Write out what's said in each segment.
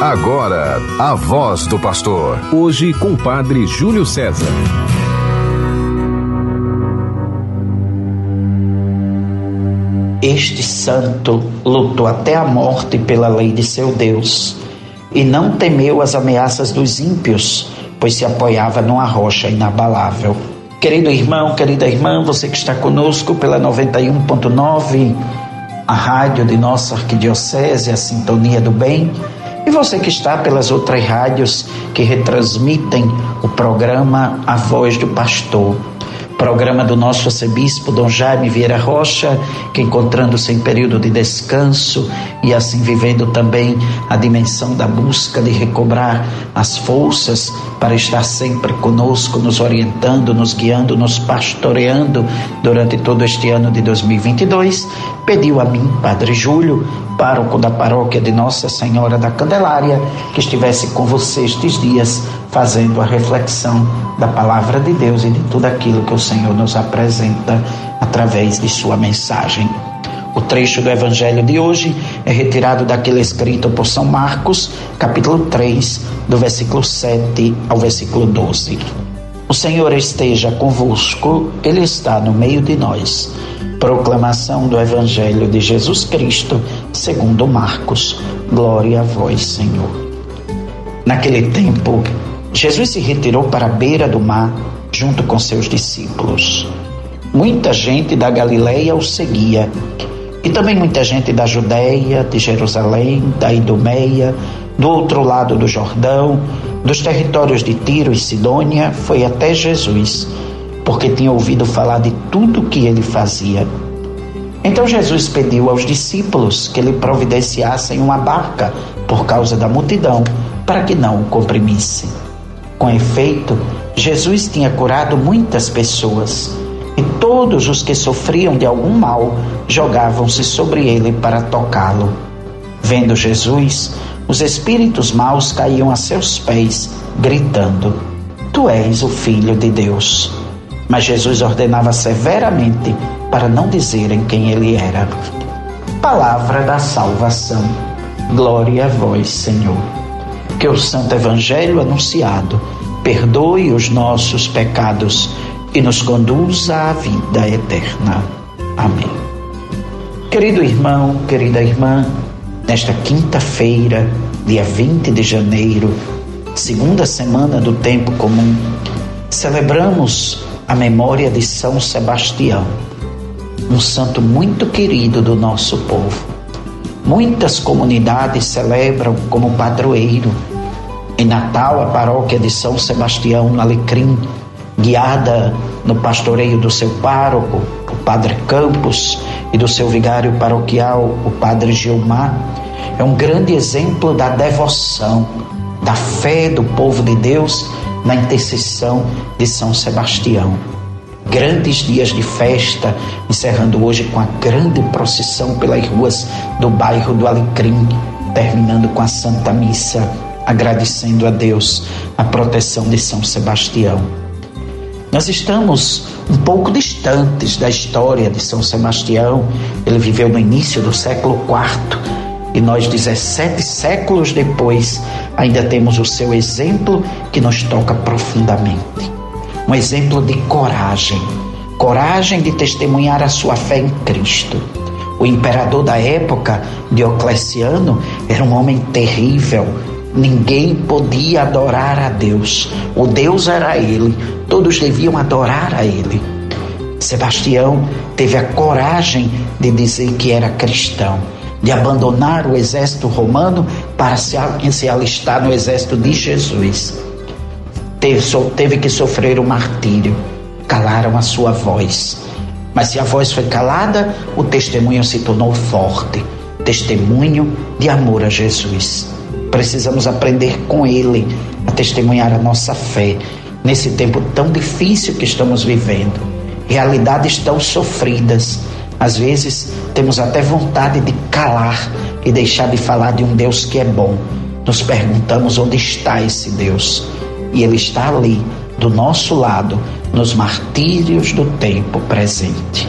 Agora, a voz do pastor. Hoje com o padre Júlio César. Este santo lutou até a morte pela lei de seu Deus e não temeu as ameaças dos ímpios, pois se apoiava numa rocha inabalável. Querido irmão, querida irmã, você que está conosco pela 91.9, a rádio de nossa arquidiocese, a Sintonia do Bem, e você que está pelas outras rádios que retransmitem o programa A Voz do Pastor. Programa do nosso arcebispo Dom Jaime Vieira Rocha, que encontrando-se em período de descanso e assim vivendo também a dimensão da busca de recobrar as forças para estar sempre conosco, nos orientando, nos guiando, nos pastoreando durante todo este ano de 2022, pediu a mim, Padre Júlio, pároco da paróquia de Nossa Senhora da Candelária, que estivesse com você estes dias fazendo a reflexão da palavra de Deus e de tudo aquilo que o Senhor nos apresenta através de sua mensagem. O trecho do evangelho de hoje é retirado daquele escrito por São Marcos, capítulo 3, do versículo 7 ao versículo 12. O Senhor esteja convosco, Ele está no meio de nós. Proclamação do Evangelho de Jesus Cristo, segundo Marcos. Glória a vós, Senhor. Naquele tempo, Jesus se retirou para a beira do mar junto com seus discípulos. Muita gente da Galileia o seguia e também muita gente da Judéia, de Jerusalém, da Idumeia, do outro lado do Jordão, dos territórios de Tiro e Sidônia, foi até Jesus, porque tinha ouvido falar de tudo que ele fazia. Então Jesus pediu aos discípulos que lhe providenciassem uma barca por causa da multidão, para que não o comprimissem. Com efeito, Jesus tinha curado muitas pessoas e todos os que sofriam de algum mal jogavam-se sobre ele para tocá-lo. Vendo Jesus, os espíritos maus caíam a seus pés, gritando: Tu és o Filho de Deus. Mas Jesus ordenava severamente para não dizerem quem ele era. Palavra da salvação. Glória a vós, Senhor que o Santo Evangelho anunciado perdoe os nossos pecados e nos conduza à vida eterna. Amém. Querido irmão, querida irmã, nesta quinta-feira, dia 20 de janeiro, segunda semana do tempo comum, celebramos a memória de São Sebastião, um santo muito querido do nosso povo. Muitas comunidades celebram como padroeiro em Natal, a paróquia de São Sebastião, no Alecrim, guiada no pastoreio do seu pároco, o Padre Campos, e do seu vigário paroquial, o Padre Gilmar, é um grande exemplo da devoção, da fé do povo de Deus na intercessão de São Sebastião. Grandes dias de festa, encerrando hoje com a grande procissão pelas ruas do bairro do Alecrim, terminando com a Santa Missa agradecendo a Deus a proteção de São Sebastião. Nós estamos um pouco distantes da história de São Sebastião. Ele viveu no início do século IV e nós, 17 séculos depois, ainda temos o seu exemplo que nos toca profundamente. Um exemplo de coragem coragem de testemunhar a sua fé em Cristo. O imperador da época, Diocleciano, era um homem terrível, Ninguém podia adorar a Deus. O Deus era ele. Todos deviam adorar a ele. Sebastião teve a coragem de dizer que era cristão, de abandonar o exército romano para se, alistar no exército de Jesus. Teve que sofrer o martírio. Calaram a sua voz. Mas se a voz foi calada, o testemunho se tornou forte testemunho de amor a Jesus. Precisamos aprender com Ele a testemunhar a nossa fé nesse tempo tão difícil que estamos vivendo. Realidades tão sofridas. Às vezes temos até vontade de calar e deixar de falar de um Deus que é bom. Nos perguntamos onde está esse Deus. E Ele está ali, do nosso lado, nos martírios do tempo presente.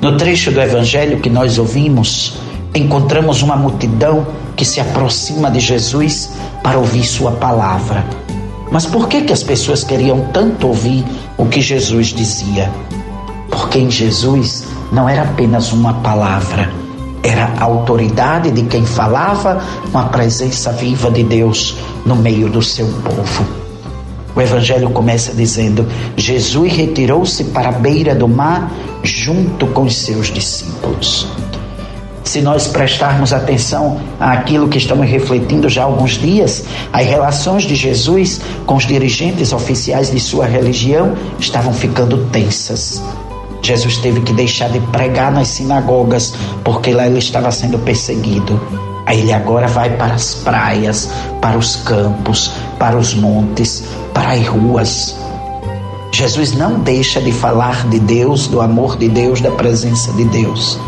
No trecho do Evangelho que nós ouvimos, encontramos uma multidão que se aproxima de Jesus para ouvir sua palavra. Mas por que que as pessoas queriam tanto ouvir o que Jesus dizia? Porque em Jesus não era apenas uma palavra, era a autoridade de quem falava com a presença viva de Deus no meio do seu povo. O evangelho começa dizendo: Jesus retirou-se para a beira do mar junto com os seus discípulos. Se nós prestarmos atenção àquilo que estamos refletindo já há alguns dias, as relações de Jesus com os dirigentes oficiais de sua religião estavam ficando tensas. Jesus teve que deixar de pregar nas sinagogas porque lá ele estava sendo perseguido. Aí ele agora vai para as praias, para os campos, para os montes, para as ruas. Jesus não deixa de falar de Deus, do amor de Deus, da presença de Deus.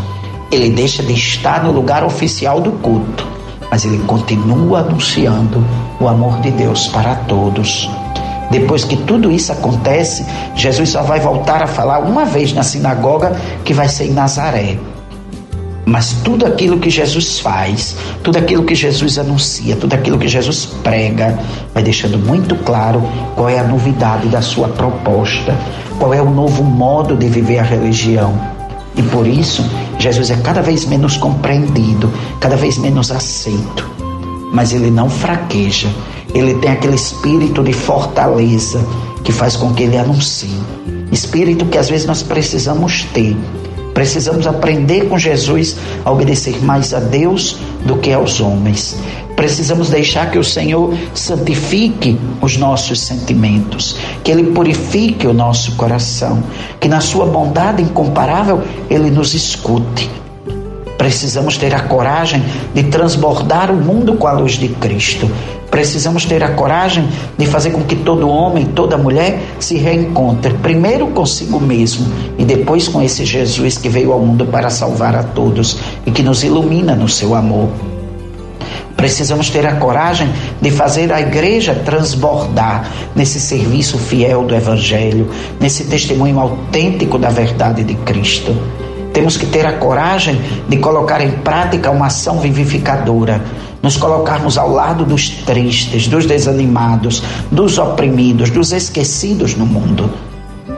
Ele deixa de estar no lugar oficial do culto, mas ele continua anunciando o amor de Deus para todos. Depois que tudo isso acontece, Jesus só vai voltar a falar uma vez na sinagoga, que vai ser em Nazaré. Mas tudo aquilo que Jesus faz, tudo aquilo que Jesus anuncia, tudo aquilo que Jesus prega, vai deixando muito claro qual é a novidade da sua proposta, qual é o novo modo de viver a religião. E por isso, Jesus é cada vez menos compreendido, cada vez menos aceito. Mas ele não fraqueja, ele tem aquele espírito de fortaleza que faz com que ele anuncie. Espírito que às vezes nós precisamos ter. Precisamos aprender com Jesus a obedecer mais a Deus do que aos homens. Precisamos deixar que o Senhor santifique os nossos sentimentos, que Ele purifique o nosso coração, que na Sua bondade incomparável Ele nos escute. Precisamos ter a coragem de transbordar o mundo com a luz de Cristo. Precisamos ter a coragem de fazer com que todo homem, toda mulher se reencontre, primeiro consigo mesmo e depois com esse Jesus que veio ao mundo para salvar a todos e que nos ilumina no seu amor. Precisamos ter a coragem de fazer a igreja transbordar nesse serviço fiel do Evangelho, nesse testemunho autêntico da verdade de Cristo. Temos que ter a coragem de colocar em prática uma ação vivificadora, nos colocarmos ao lado dos tristes, dos desanimados, dos oprimidos, dos esquecidos no mundo.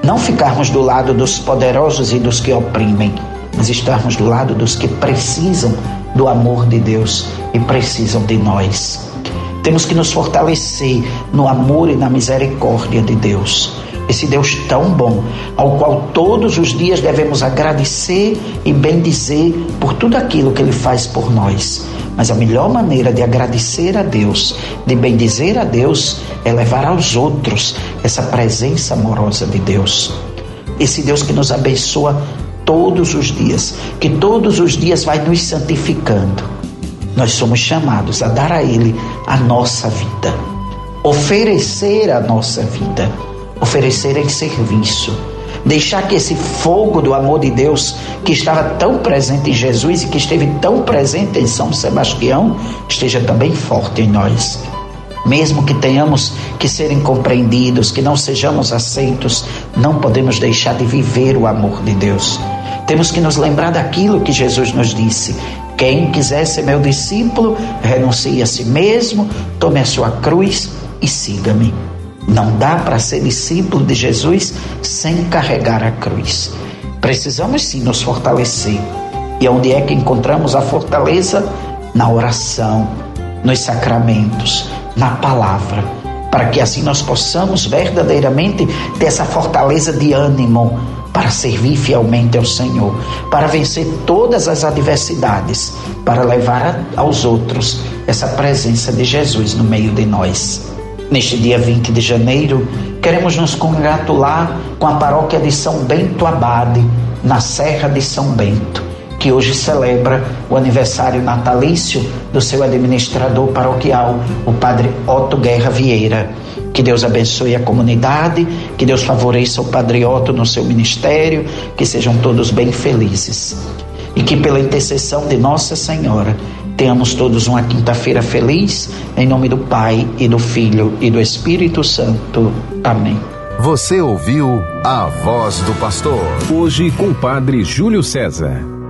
Não ficarmos do lado dos poderosos e dos que oprimem, mas estarmos do lado dos que precisam do amor de Deus e precisam de nós. Temos que nos fortalecer no amor e na misericórdia de Deus esse Deus tão bom, ao qual todos os dias devemos agradecer e bendizer por tudo aquilo que Ele faz por nós. Mas a melhor maneira de agradecer a Deus, de bendizer a Deus, é levar aos outros essa presença amorosa de Deus. Esse Deus que nos abençoa todos os dias, que todos os dias vai nos santificando. Nós somos chamados a dar a Ele a nossa vida, oferecer a nossa vida oferecer em serviço. Deixar que esse fogo do amor de Deus, que estava tão presente em Jesus e que esteve tão presente em São Sebastião, esteja também forte em nós. Mesmo que tenhamos que ser incompreendidos, que não sejamos aceitos, não podemos deixar de viver o amor de Deus. Temos que nos lembrar daquilo que Jesus nos disse: quem quiser ser meu discípulo, renuncie a si mesmo, tome a sua cruz e siga-me. Não dá para ser discípulo de Jesus sem carregar a cruz. Precisamos sim nos fortalecer. E onde é que encontramos a fortaleza? Na oração, nos sacramentos, na palavra, para que assim nós possamos verdadeiramente ter essa fortaleza de ânimo para servir fielmente ao Senhor, para vencer todas as adversidades, para levar aos outros essa presença de Jesus no meio de nós. Neste dia 20 de janeiro, queremos nos congratular com a paróquia de São Bento Abade, na Serra de São Bento, que hoje celebra o aniversário natalício do seu administrador paroquial, o Padre Otto Guerra Vieira. Que Deus abençoe a comunidade, que Deus favoreça o Padre Otto no seu ministério, que sejam todos bem felizes. E que pela intercessão de Nossa Senhora, Tenhamos todos uma quinta-feira feliz, em nome do Pai e do Filho e do Espírito Santo. Amém. Você ouviu a voz do pastor. Hoje com o Padre Júlio César.